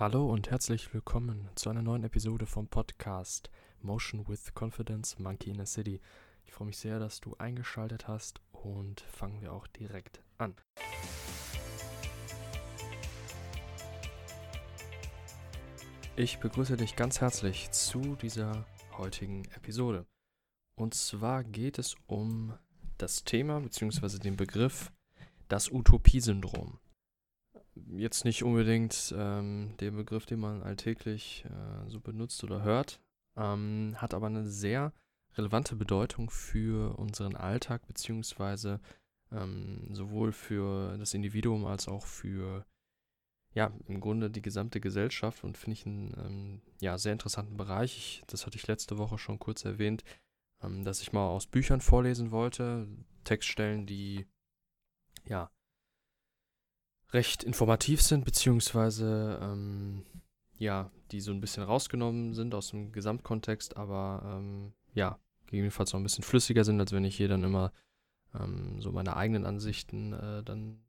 Hallo und herzlich willkommen zu einer neuen Episode vom Podcast Motion with Confidence Monkey in a City. Ich freue mich sehr, dass du eingeschaltet hast und fangen wir auch direkt an. Ich begrüße dich ganz herzlich zu dieser heutigen Episode. Und zwar geht es um das Thema bzw. den Begriff das Utopiesyndrom jetzt nicht unbedingt ähm, der Begriff, den man alltäglich äh, so benutzt oder hört, ähm, hat aber eine sehr relevante Bedeutung für unseren Alltag, beziehungsweise ähm, sowohl für das Individuum als auch für, ja, im Grunde die gesamte Gesellschaft und finde ich einen ähm, ja, sehr interessanten Bereich. Ich, das hatte ich letzte Woche schon kurz erwähnt, ähm, dass ich mal aus Büchern vorlesen wollte, Textstellen, die ja recht informativ sind, beziehungsweise ähm, ja, die so ein bisschen rausgenommen sind aus dem Gesamtkontext, aber ähm, ja, gegebenenfalls noch ein bisschen flüssiger sind, als wenn ich hier dann immer ähm, so meine eigenen Ansichten äh, dann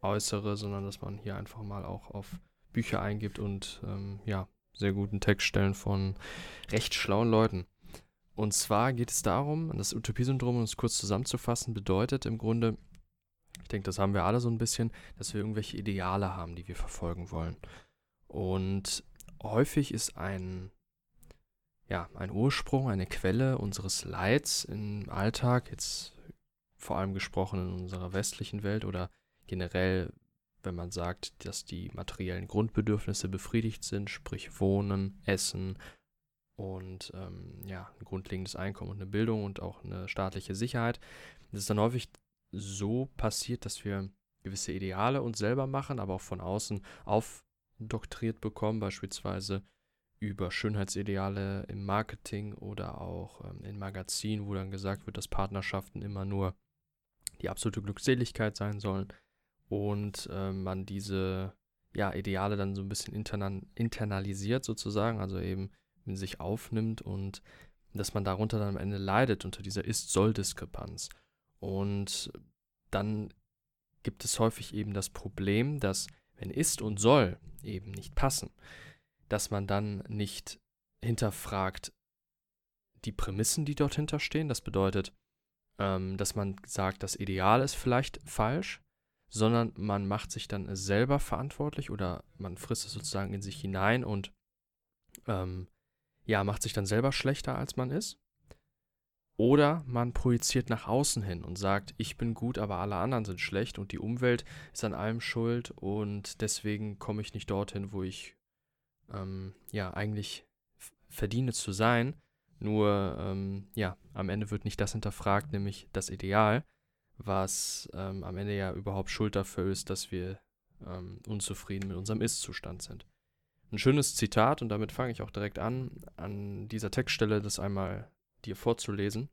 äußere, sondern dass man hier einfach mal auch auf Bücher eingibt und ähm, ja, sehr guten Textstellen von recht schlauen Leuten. Und zwar geht es darum, das Utopiesyndrom, um es kurz zusammenzufassen, bedeutet im Grunde, ich denke, das haben wir alle so ein bisschen, dass wir irgendwelche Ideale haben, die wir verfolgen wollen. Und häufig ist ein, ja, ein Ursprung, eine Quelle unseres Leids im Alltag, jetzt vor allem gesprochen in unserer westlichen Welt oder generell, wenn man sagt, dass die materiellen Grundbedürfnisse befriedigt sind, sprich Wohnen, Essen und ähm, ja, ein grundlegendes Einkommen und eine Bildung und auch eine staatliche Sicherheit. Das ist dann häufig so passiert, dass wir gewisse Ideale uns selber machen, aber auch von außen aufdoktriert bekommen, beispielsweise über Schönheitsideale im Marketing oder auch ähm, in Magazinen, wo dann gesagt wird, dass Partnerschaften immer nur die absolute Glückseligkeit sein sollen und äh, man diese ja, Ideale dann so ein bisschen intern internalisiert sozusagen, also eben in sich aufnimmt und dass man darunter dann am Ende leidet unter dieser Ist-Soll-Diskrepanz. Und dann gibt es häufig eben das Problem, dass wenn ist und soll eben nicht passen, dass man dann nicht hinterfragt die Prämissen, die dort hinterstehen. Das bedeutet, ähm, dass man sagt, das Ideal ist vielleicht falsch, sondern man macht sich dann selber verantwortlich oder man frisst es sozusagen in sich hinein und ähm, ja, macht sich dann selber schlechter, als man ist. Oder man projiziert nach außen hin und sagt, ich bin gut, aber alle anderen sind schlecht und die Umwelt ist an allem schuld und deswegen komme ich nicht dorthin, wo ich ähm, ja eigentlich verdiene zu sein. Nur ähm, ja, am Ende wird nicht das hinterfragt, nämlich das Ideal, was ähm, am Ende ja überhaupt Schuld dafür ist, dass wir ähm, unzufrieden mit unserem Ist-Zustand sind. Ein schönes Zitat, und damit fange ich auch direkt an, an dieser Textstelle das einmal dir vorzulesen,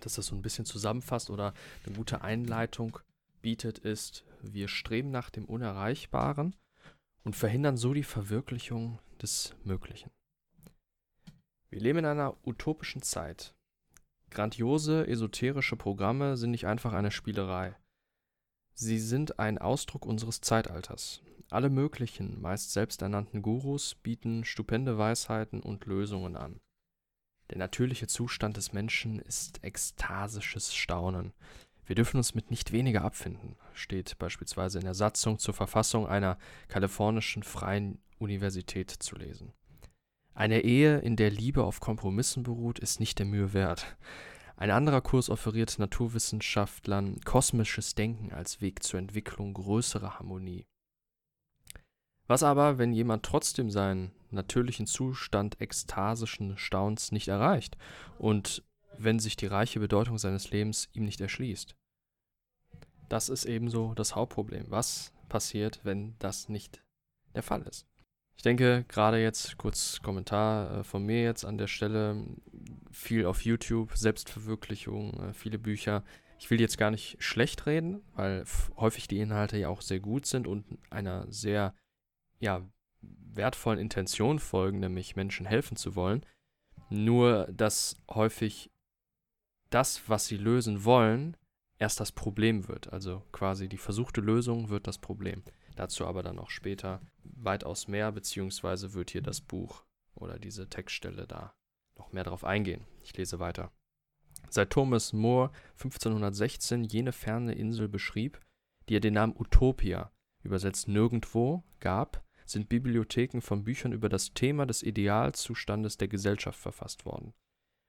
dass das so ein bisschen zusammenfasst oder eine gute Einleitung bietet, ist, wir streben nach dem Unerreichbaren und verhindern so die Verwirklichung des Möglichen. Wir leben in einer utopischen Zeit. Grandiose, esoterische Programme sind nicht einfach eine Spielerei. Sie sind ein Ausdruck unseres Zeitalters. Alle möglichen, meist selbsternannten Gurus bieten stupende Weisheiten und Lösungen an. Der natürliche Zustand des Menschen ist ekstasisches Staunen. Wir dürfen uns mit nicht weniger abfinden, steht beispielsweise in der Satzung zur Verfassung einer kalifornischen freien Universität zu lesen. Eine Ehe, in der Liebe auf Kompromissen beruht, ist nicht der Mühe wert. Ein anderer Kurs offeriert Naturwissenschaftlern kosmisches Denken als Weg zur Entwicklung größerer Harmonie. Was aber, wenn jemand trotzdem seinen natürlichen Zustand ekstasischen Staunens nicht erreicht und wenn sich die reiche Bedeutung seines Lebens ihm nicht erschließt? Das ist ebenso das Hauptproblem. Was passiert, wenn das nicht der Fall ist? Ich denke, gerade jetzt, kurz Kommentar äh, von mir jetzt an der Stelle, viel auf YouTube, Selbstverwirklichung, äh, viele Bücher. Ich will jetzt gar nicht schlecht reden, weil häufig die Inhalte ja auch sehr gut sind und einer sehr ja, wertvollen Intention folgen, nämlich Menschen helfen zu wollen. Nur, dass häufig das, was sie lösen wollen, erst das Problem wird. Also quasi die versuchte Lösung wird das Problem. Dazu aber dann auch später weitaus mehr, beziehungsweise wird hier das Buch oder diese Textstelle da noch mehr darauf eingehen. Ich lese weiter. Seit Thomas More 1516 jene ferne Insel beschrieb, die er den Namen Utopia, übersetzt nirgendwo, gab, sind Bibliotheken von Büchern über das Thema des Idealzustandes der Gesellschaft verfasst worden.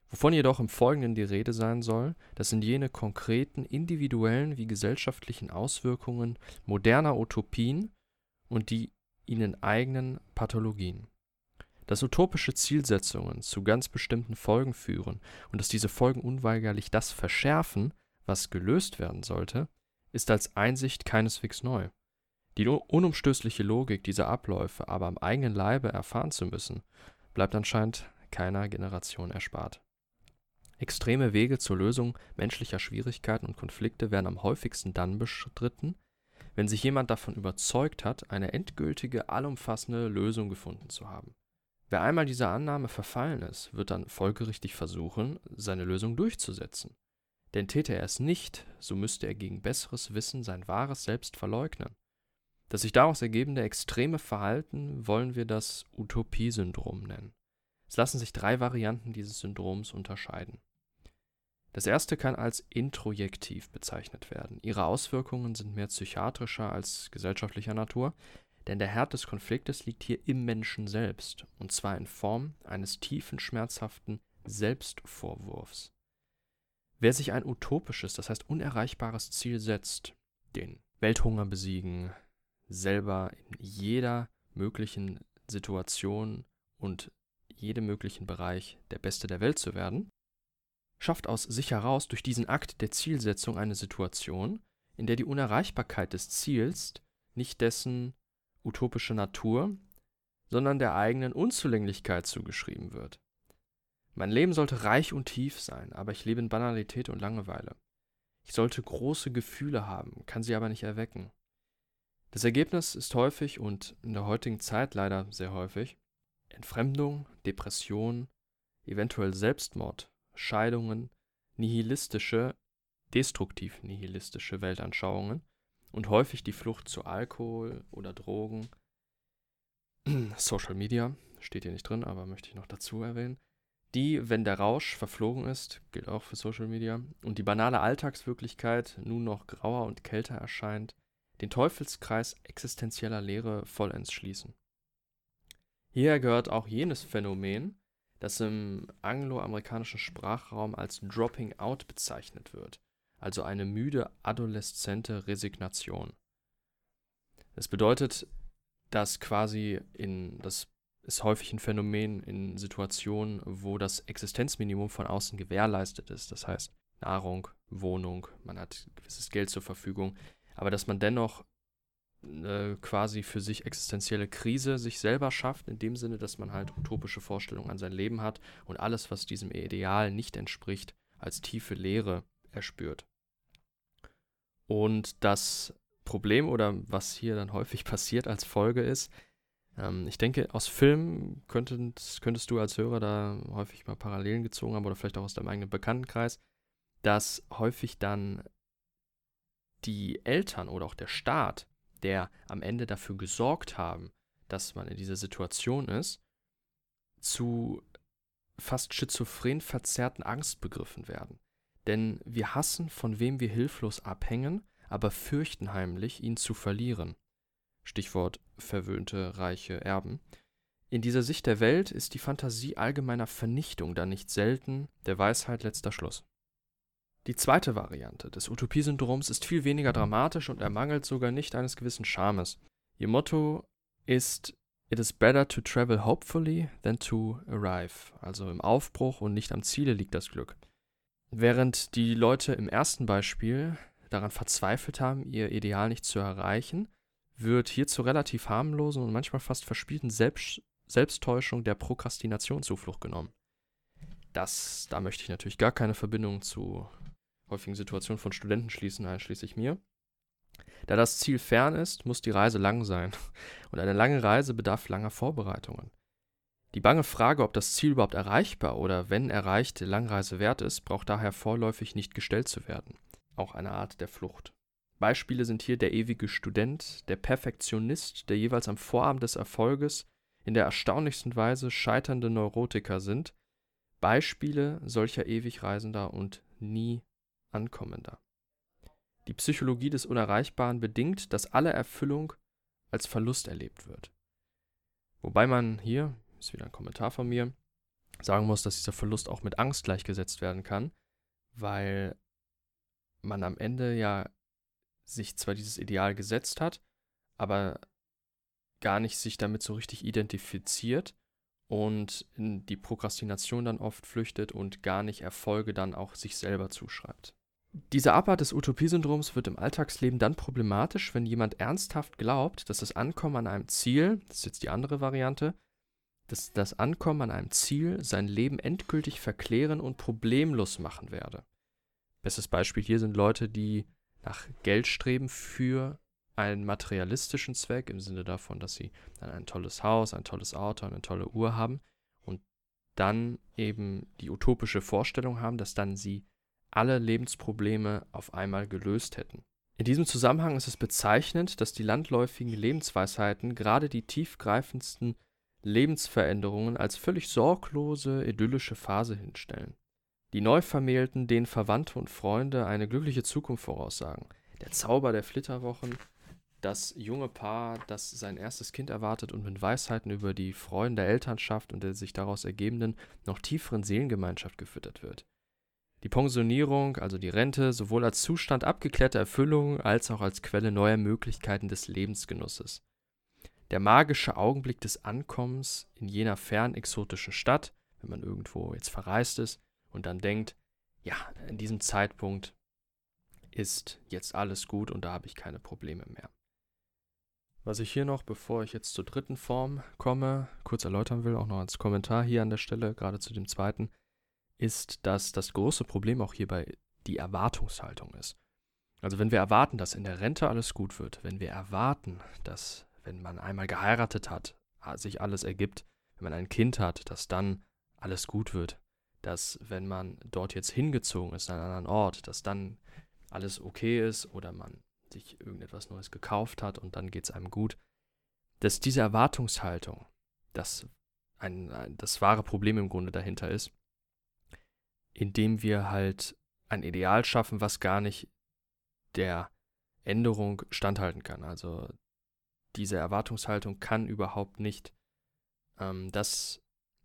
Wovon jedoch im Folgenden die Rede sein soll, das sind jene konkreten individuellen wie gesellschaftlichen Auswirkungen moderner Utopien und die ihnen eigenen Pathologien. Dass utopische Zielsetzungen zu ganz bestimmten Folgen führen und dass diese Folgen unweigerlich das verschärfen, was gelöst werden sollte, ist als Einsicht keineswegs neu. Die unumstößliche Logik dieser Abläufe aber am eigenen Leibe erfahren zu müssen, bleibt anscheinend keiner Generation erspart. Extreme Wege zur Lösung menschlicher Schwierigkeiten und Konflikte werden am häufigsten dann bestritten, wenn sich jemand davon überzeugt hat, eine endgültige, allumfassende Lösung gefunden zu haben. Wer einmal dieser Annahme verfallen ist, wird dann folgerichtig versuchen, seine Lösung durchzusetzen. Denn täte er es nicht, so müsste er gegen besseres Wissen sein wahres Selbst verleugnen. Das sich daraus ergebende extreme Verhalten wollen wir das Utopiesyndrom nennen. Es lassen sich drei Varianten dieses Syndroms unterscheiden. Das erste kann als introjektiv bezeichnet werden. Ihre Auswirkungen sind mehr psychiatrischer als gesellschaftlicher Natur, denn der Herd des Konfliktes liegt hier im Menschen selbst, und zwar in Form eines tiefen, schmerzhaften Selbstvorwurfs. Wer sich ein utopisches, das heißt unerreichbares Ziel setzt, den Welthunger besiegen, selber in jeder möglichen Situation und jedem möglichen Bereich der Beste der Welt zu werden, schafft aus sich heraus durch diesen Akt der Zielsetzung eine Situation, in der die Unerreichbarkeit des Ziels nicht dessen utopische Natur, sondern der eigenen Unzulänglichkeit zugeschrieben wird. Mein Leben sollte reich und tief sein, aber ich lebe in Banalität und Langeweile. Ich sollte große Gefühle haben, kann sie aber nicht erwecken. Das Ergebnis ist häufig und in der heutigen Zeit leider sehr häufig Entfremdung, Depression, eventuell Selbstmord, Scheidungen, nihilistische, destruktiv nihilistische Weltanschauungen und häufig die Flucht zu Alkohol oder Drogen. Social Media steht hier nicht drin, aber möchte ich noch dazu erwähnen. Die, wenn der Rausch verflogen ist, gilt auch für Social Media, und die banale Alltagswirklichkeit nun noch grauer und kälter erscheint, den Teufelskreis existenzieller Lehre vollends schließen. Hierher gehört auch jenes Phänomen, das im angloamerikanischen Sprachraum als Dropping Out bezeichnet wird, also eine müde adoleszente Resignation. Es bedeutet, dass quasi in das ist häufig ein Phänomen in Situationen, wo das Existenzminimum von außen gewährleistet ist. Das heißt Nahrung, Wohnung, man hat gewisses Geld zur Verfügung aber dass man dennoch äh, quasi für sich existenzielle Krise sich selber schafft, in dem Sinne, dass man halt utopische Vorstellungen an sein Leben hat und alles, was diesem Ideal nicht entspricht, als tiefe Leere erspürt. Und das Problem oder was hier dann häufig passiert als Folge ist, ähm, ich denke, aus Filmen könntest, könntest du als Hörer da häufig mal Parallelen gezogen haben oder vielleicht auch aus deinem eigenen Bekanntenkreis, dass häufig dann die Eltern oder auch der Staat, der am Ende dafür gesorgt haben, dass man in dieser Situation ist, zu fast schizophren verzerrten Angstbegriffen werden. Denn wir hassen, von wem wir hilflos abhängen, aber fürchten heimlich, ihn zu verlieren. Stichwort verwöhnte reiche Erben. In dieser Sicht der Welt ist die Fantasie allgemeiner Vernichtung dann nicht selten der Weisheit letzter Schluss. Die zweite Variante des Utopiesyndroms ist viel weniger dramatisch und ermangelt sogar nicht eines gewissen Charmes. Ihr Motto ist It is better to travel hopefully than to arrive. Also im Aufbruch und nicht am Ziele liegt das Glück. Während die Leute im ersten Beispiel daran verzweifelt haben, ihr Ideal nicht zu erreichen, wird hier zur relativ harmlosen und manchmal fast verspielten Selbst Selbsttäuschung der Prokrastination Zuflucht genommen. Das, da möchte ich natürlich gar keine Verbindung zu häufigen Situationen von Studenten schließen, einschließlich mir. Da das Ziel fern ist, muss die Reise lang sein. Und eine lange Reise bedarf langer Vorbereitungen. Die bange Frage, ob das Ziel überhaupt erreichbar oder wenn erreicht Langreise wert ist, braucht daher vorläufig nicht gestellt zu werden. Auch eine Art der Flucht. Beispiele sind hier der ewige Student, der Perfektionist, der jeweils am Vorabend des Erfolges in der erstaunlichsten Weise scheiternde Neurotiker sind, Beispiele solcher Ewigreisender und nie Ankommender. Die Psychologie des Unerreichbaren bedingt, dass alle Erfüllung als Verlust erlebt wird. Wobei man hier, ist wieder ein Kommentar von mir, sagen muss, dass dieser Verlust auch mit Angst gleichgesetzt werden kann, weil man am Ende ja sich zwar dieses Ideal gesetzt hat, aber gar nicht sich damit so richtig identifiziert und in die Prokrastination dann oft flüchtet und gar nicht Erfolge dann auch sich selber zuschreibt. Diese Abart des Utopiesyndroms wird im Alltagsleben dann problematisch, wenn jemand ernsthaft glaubt, dass das Ankommen an einem Ziel, das ist jetzt die andere Variante, dass das Ankommen an einem Ziel sein Leben endgültig verklären und problemlos machen werde. Bestes Beispiel hier sind Leute, die nach Geld streben für einen materialistischen Zweck, im Sinne davon, dass sie dann ein tolles Haus, ein tolles Auto, eine tolle Uhr haben und dann eben die utopische Vorstellung haben, dass dann sie alle Lebensprobleme auf einmal gelöst hätten. In diesem Zusammenhang ist es bezeichnend, dass die landläufigen Lebensweisheiten gerade die tiefgreifendsten Lebensveränderungen als völlig sorglose, idyllische Phase hinstellen. Die Neuvermählten, denen Verwandte und Freunde eine glückliche Zukunft voraussagen. Der Zauber der Flitterwochen, das junge Paar, das sein erstes Kind erwartet und mit Weisheiten über die Freuden der Elternschaft und der sich daraus ergebenden noch tieferen Seelengemeinschaft gefüttert wird. Die Pensionierung, also die Rente, sowohl als Zustand abgeklärter Erfüllung als auch als Quelle neuer Möglichkeiten des Lebensgenusses. Der magische Augenblick des Ankommens in jener fern exotischen Stadt, wenn man irgendwo jetzt verreist ist und dann denkt, ja, in diesem Zeitpunkt ist jetzt alles gut und da habe ich keine Probleme mehr. Was ich hier noch, bevor ich jetzt zur dritten Form komme, kurz erläutern will, auch noch als Kommentar hier an der Stelle, gerade zu dem zweiten, ist, dass das große Problem auch hierbei die Erwartungshaltung ist. Also wenn wir erwarten, dass in der Rente alles gut wird, wenn wir erwarten, dass wenn man einmal geheiratet hat, sich alles ergibt, wenn man ein Kind hat, dass dann alles gut wird, dass wenn man dort jetzt hingezogen ist an einen anderen Ort, dass dann alles okay ist oder man sich irgendetwas Neues gekauft hat und dann geht es einem gut, dass diese Erwartungshaltung, dass ein, ein, das wahre Problem im Grunde dahinter ist, indem wir halt ein Ideal schaffen, was gar nicht der Änderung standhalten kann. Also diese Erwartungshaltung kann überhaupt nicht ähm, das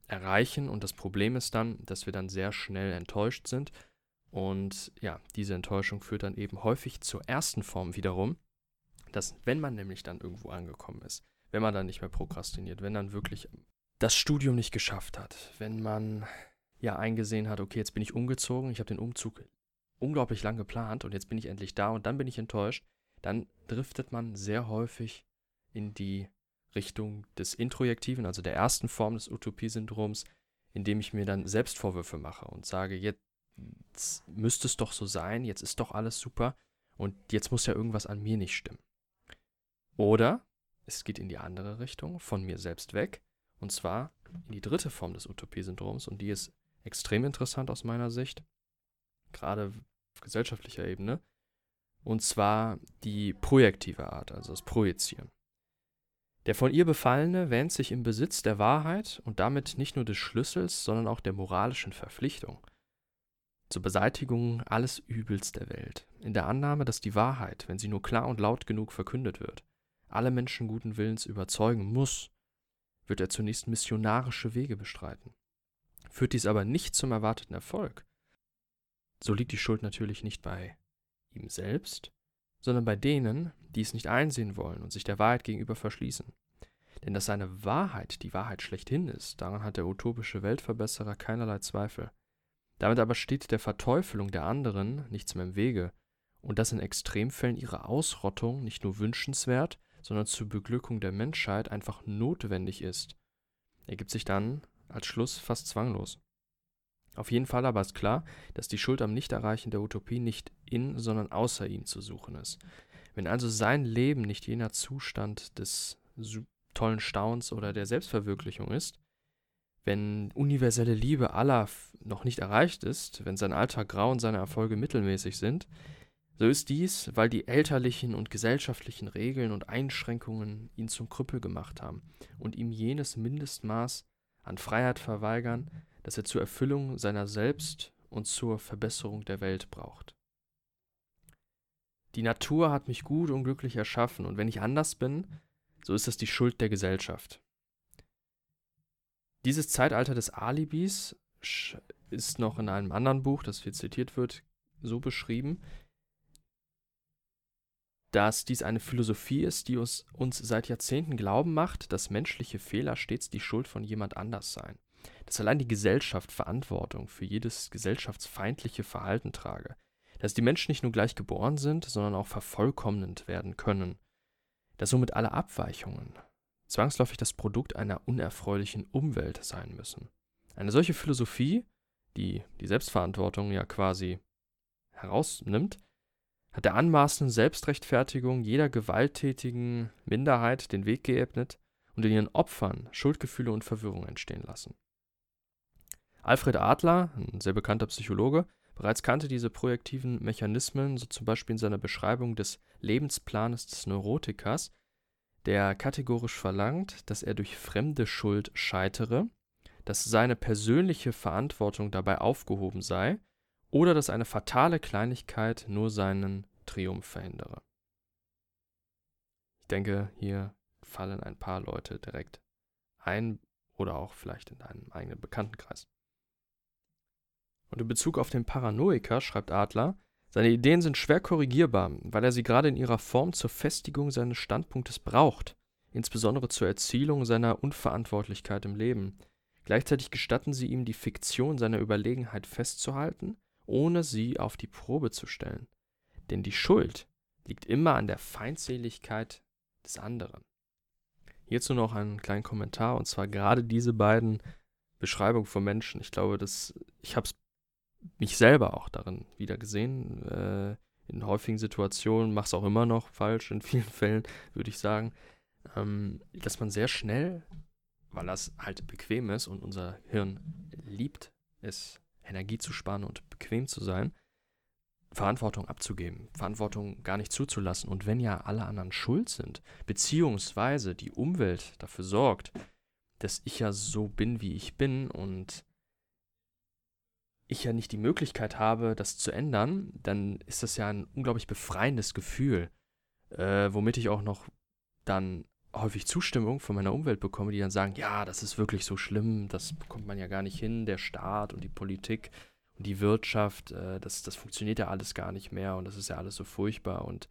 erreichen und das Problem ist dann, dass wir dann sehr schnell enttäuscht sind und ja, diese Enttäuschung führt dann eben häufig zur ersten Form wiederum, dass wenn man nämlich dann irgendwo angekommen ist, wenn man dann nicht mehr prokrastiniert, wenn dann wirklich das Studium nicht geschafft hat, wenn man ja eingesehen hat, okay, jetzt bin ich umgezogen, ich habe den Umzug unglaublich lang geplant und jetzt bin ich endlich da und dann bin ich enttäuscht, dann driftet man sehr häufig in die Richtung des Introjektiven, also der ersten Form des Utopiesyndroms, indem ich mir dann Selbstvorwürfe mache und sage, jetzt müsste es doch so sein, jetzt ist doch alles super und jetzt muss ja irgendwas an mir nicht stimmen. Oder es geht in die andere Richtung, von mir selbst weg, und zwar in die dritte Form des Utopiesyndroms und die ist extrem interessant aus meiner Sicht, gerade auf gesellschaftlicher Ebene, und zwar die projektive Art, also das Projizieren. Der von ihr Befallene wähnt sich im Besitz der Wahrheit und damit nicht nur des Schlüssels, sondern auch der moralischen Verpflichtung zur Beseitigung alles Übels der Welt, in der Annahme, dass die Wahrheit, wenn sie nur klar und laut genug verkündet wird, alle Menschen guten Willens überzeugen muss, wird er zunächst missionarische Wege bestreiten. Führt dies aber nicht zum erwarteten Erfolg, so liegt die Schuld natürlich nicht bei ihm selbst, sondern bei denen, die es nicht einsehen wollen und sich der Wahrheit gegenüber verschließen. Denn dass seine Wahrheit die Wahrheit schlechthin ist, daran hat der utopische Weltverbesserer keinerlei Zweifel. Damit aber steht der Verteufelung der anderen nichts mehr im Wege, und dass in Extremfällen ihre Ausrottung nicht nur wünschenswert, sondern zur Beglückung der Menschheit einfach notwendig ist, ergibt sich dann als Schluss fast zwanglos. Auf jeden Fall aber ist klar, dass die Schuld am Nichterreichen der Utopie nicht in, sondern außer ihm zu suchen ist. Wenn also sein Leben nicht jener Zustand des tollen Staunens oder der Selbstverwirklichung ist, wenn universelle Liebe aller noch nicht erreicht ist, wenn sein Alltag grau und seine Erfolge mittelmäßig sind, So ist dies, weil die elterlichen und gesellschaftlichen Regeln und Einschränkungen ihn zum Krüppel gemacht haben und ihm jenes Mindestmaß an Freiheit verweigern, das er zur Erfüllung seiner selbst und zur Verbesserung der Welt braucht. Die Natur hat mich gut und glücklich erschaffen, und wenn ich anders bin, so ist das die Schuld der Gesellschaft. Dieses Zeitalter des Alibis ist noch in einem anderen Buch, das viel zitiert wird, so beschrieben, dass dies eine Philosophie ist, die uns, uns seit Jahrzehnten glauben macht, dass menschliche Fehler stets die Schuld von jemand anders seien. Dass allein die Gesellschaft Verantwortung für jedes gesellschaftsfeindliche Verhalten trage. Dass die Menschen nicht nur gleich geboren sind, sondern auch vervollkommnend werden können. Dass somit alle Abweichungen zwangsläufig das Produkt einer unerfreulichen Umwelt sein müssen. Eine solche Philosophie, die die Selbstverantwortung ja quasi herausnimmt, hat der anmaßenden Selbstrechtfertigung jeder gewalttätigen Minderheit den Weg geebnet und in ihren Opfern Schuldgefühle und Verwirrung entstehen lassen. Alfred Adler, ein sehr bekannter Psychologe, bereits kannte diese projektiven Mechanismen, so zum Beispiel in seiner Beschreibung des Lebensplanes des Neurotikers, der kategorisch verlangt, dass er durch fremde Schuld scheitere, dass seine persönliche Verantwortung dabei aufgehoben sei oder dass eine fatale Kleinigkeit nur seinen Triumph verhindere. Ich denke, hier fallen ein paar Leute direkt ein oder auch vielleicht in deinem eigenen Bekanntenkreis. Und in Bezug auf den Paranoiker schreibt Adler, seine Ideen sind schwer korrigierbar, weil er sie gerade in ihrer Form zur Festigung seines Standpunktes braucht, insbesondere zur Erzielung seiner Unverantwortlichkeit im Leben. Gleichzeitig gestatten sie ihm die Fiktion seiner Überlegenheit festzuhalten ohne sie auf die Probe zu stellen. Denn die Schuld liegt immer an der Feindseligkeit des anderen. Hierzu noch einen kleinen Kommentar, und zwar gerade diese beiden Beschreibungen von Menschen. Ich glaube, dass ich habe mich selber auch darin wieder gesehen. Äh, in häufigen Situationen mache es auch immer noch falsch, in vielen Fällen, würde ich sagen, ähm, dass man sehr schnell, weil das halt bequem ist und unser Hirn liebt es, Energie zu sparen und bequem zu sein, Verantwortung abzugeben, Verantwortung gar nicht zuzulassen. Und wenn ja alle anderen schuld sind, beziehungsweise die Umwelt dafür sorgt, dass ich ja so bin, wie ich bin und ich ja nicht die Möglichkeit habe, das zu ändern, dann ist das ja ein unglaublich befreiendes Gefühl, äh, womit ich auch noch dann häufig Zustimmung von meiner Umwelt bekomme, die dann sagen, ja, das ist wirklich so schlimm, das bekommt man ja gar nicht hin, der Staat und die Politik und die Wirtschaft, äh, das, das funktioniert ja alles gar nicht mehr und das ist ja alles so furchtbar und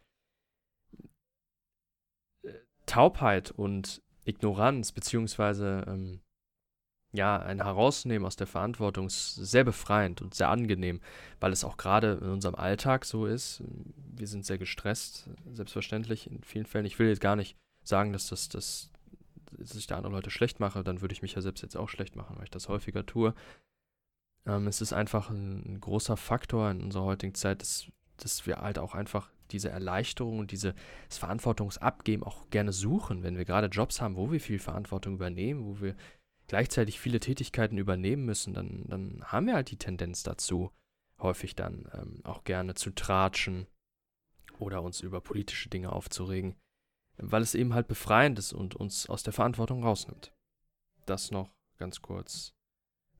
äh, Taubheit und Ignoranz, beziehungsweise ähm, ja, ein Herausnehmen aus der Verantwortung ist sehr befreiend und sehr angenehm, weil es auch gerade in unserem Alltag so ist. Wir sind sehr gestresst, selbstverständlich in vielen Fällen. Ich will jetzt gar nicht sagen, dass das, das dass ich da andere Leute schlecht mache, dann würde ich mich ja selbst jetzt auch schlecht machen, weil ich das häufiger tue. Ähm, es ist einfach ein, großer Faktor in unserer heutigen Zeit, dass, dass wir halt auch einfach diese Erleichterung und dieses Verantwortungsabgeben auch gerne suchen, wenn wir gerade Jobs haben, wo wir viel Verantwortung übernehmen, wo wir gleichzeitig viele Tätigkeiten übernehmen müssen, dann, dann haben wir halt die Tendenz dazu, häufig dann ähm, auch gerne zu tratschen oder uns über politische Dinge aufzuregen weil es eben halt befreiend ist und uns aus der Verantwortung rausnimmt. Das noch ganz kurz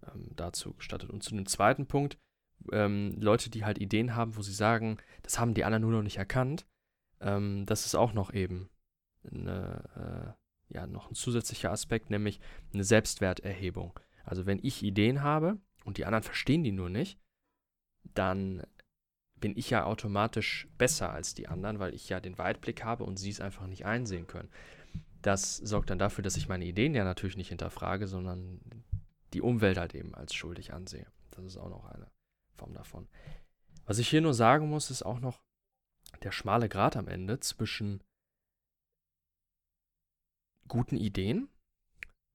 ähm, dazu gestattet. Und zu dem zweiten Punkt, ähm, Leute, die halt Ideen haben, wo sie sagen, das haben die anderen nur noch nicht erkannt, ähm, das ist auch noch eben eine, äh, ja, noch ein zusätzlicher Aspekt, nämlich eine Selbstwerterhebung. Also wenn ich Ideen habe und die anderen verstehen die nur nicht, dann bin ich ja automatisch besser als die anderen, weil ich ja den Weitblick habe und sie es einfach nicht einsehen können. Das sorgt dann dafür, dass ich meine Ideen ja natürlich nicht hinterfrage, sondern die Umwelt halt eben als schuldig ansehe. Das ist auch noch eine Form davon. Was ich hier nur sagen muss, ist auch noch der schmale Grat am Ende zwischen guten Ideen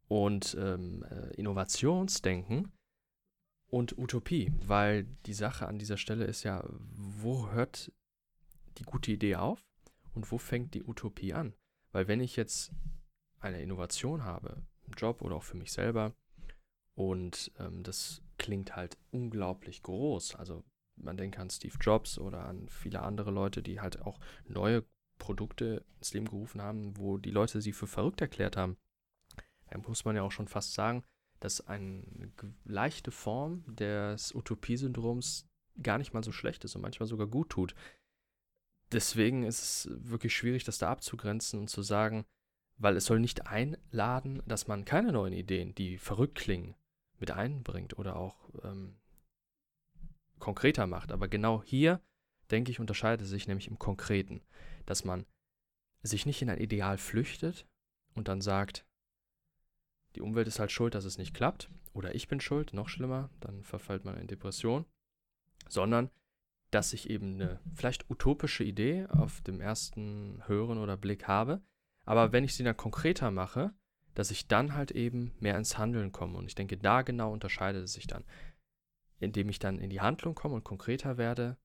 und ähm, äh, Innovationsdenken und Utopie, weil die Sache an dieser Stelle ist ja, wo hört die gute Idee auf und wo fängt die Utopie an? Weil wenn ich jetzt eine Innovation habe, im Job oder auch für mich selber, und ähm, das klingt halt unglaublich groß, also man denkt an Steve Jobs oder an viele andere Leute, die halt auch neue Produkte ins Leben gerufen haben, wo die Leute sie für verrückt erklärt haben. Da muss man ja auch schon fast sagen, dass eine leichte Form des Utopie-Syndroms gar nicht mal so schlecht ist und manchmal sogar gut tut. Deswegen ist es wirklich schwierig, das da abzugrenzen und zu sagen, weil es soll nicht einladen, dass man keine neuen Ideen, die verrückt klingen, mit einbringt oder auch ähm, konkreter macht. Aber genau hier, denke ich, unterscheidet es sich nämlich im Konkreten, dass man sich nicht in ein Ideal flüchtet und dann sagt, die Umwelt ist halt schuld, dass es nicht klappt, oder ich bin schuld, noch schlimmer, dann verfällt man in Depression, sondern dass ich eben eine vielleicht utopische Idee auf dem ersten Hören oder Blick habe, aber wenn ich sie dann konkreter mache, dass ich dann halt eben mehr ins Handeln komme. Und ich denke, da genau unterscheidet es sich dann. Indem ich dann in die Handlung komme und konkreter werde,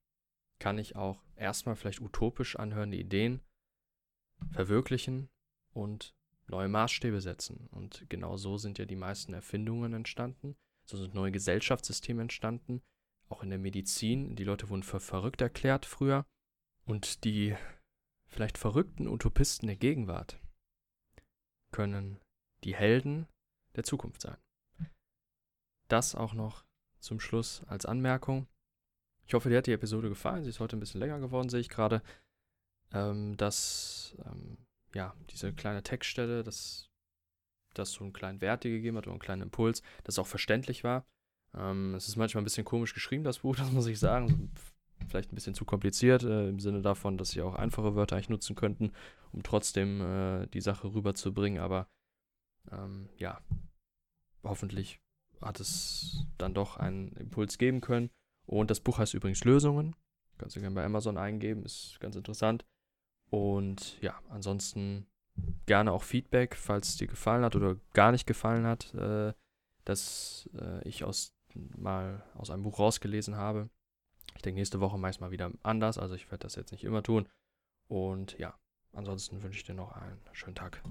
kann ich auch erstmal vielleicht utopisch anhörende Ideen verwirklichen und neue Maßstäbe setzen. Und genau so sind ja die meisten Erfindungen entstanden. So sind neue Gesellschaftssysteme entstanden. Auch in der Medizin. Die Leute wurden für verrückt erklärt früher. Und die vielleicht verrückten Utopisten der Gegenwart können die Helden der Zukunft sein. Das auch noch zum Schluss als Anmerkung. Ich hoffe, dir hat die Episode gefallen. Sie ist heute ein bisschen länger geworden, sehe ich gerade. Ähm, dass ähm, ja, diese kleine Textstelle, dass das so einen kleinen Wert dir gegeben hat oder einen kleinen Impuls, dass auch verständlich war. Ähm, es ist manchmal ein bisschen komisch geschrieben, das Buch, das muss ich sagen vielleicht ein bisschen zu kompliziert, äh, im Sinne davon, dass sie auch einfache Wörter eigentlich nutzen könnten, um trotzdem äh, die Sache rüberzubringen. Aber ähm, ja, hoffentlich hat es dann doch einen Impuls geben können. Und das Buch heißt übrigens Lösungen. Kannst du gerne bei Amazon eingeben, ist ganz interessant. Und ja, ansonsten gerne auch Feedback, falls es dir gefallen hat oder gar nicht gefallen hat, äh, dass äh, ich aus, mal aus einem Buch rausgelesen habe. Ich denke, nächste Woche es mal wieder anders. Also ich werde das jetzt nicht immer tun. Und ja, ansonsten wünsche ich dir noch einen schönen Tag.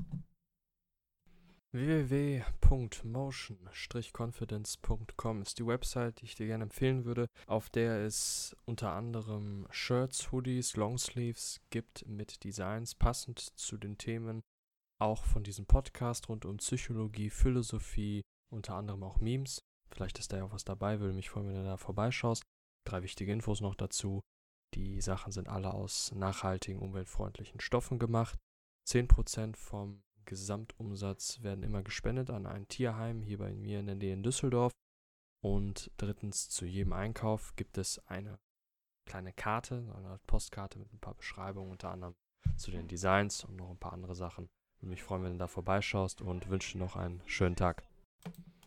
www.motion-confidence.com ist die Website, die ich dir gerne empfehlen würde, auf der es unter anderem Shirts, Hoodies, Longsleeves gibt mit Designs passend zu den Themen auch von diesem Podcast rund um Psychologie, Philosophie, unter anderem auch Memes. Vielleicht ist da ja auch was dabei, würde mich freuen, wenn du da vorbeischaust. Drei wichtige Infos noch dazu. Die Sachen sind alle aus nachhaltigen, umweltfreundlichen Stoffen gemacht. 10% vom Gesamtumsatz werden immer gespendet an ein Tierheim hier bei mir in der Nähe in Düsseldorf. Und drittens, zu jedem Einkauf gibt es eine kleine Karte, eine Postkarte mit ein paar Beschreibungen, unter anderem zu den Designs und noch ein paar andere Sachen. Würde mich freuen, wenn du da vorbeischaust und wünsche dir noch einen schönen Tag.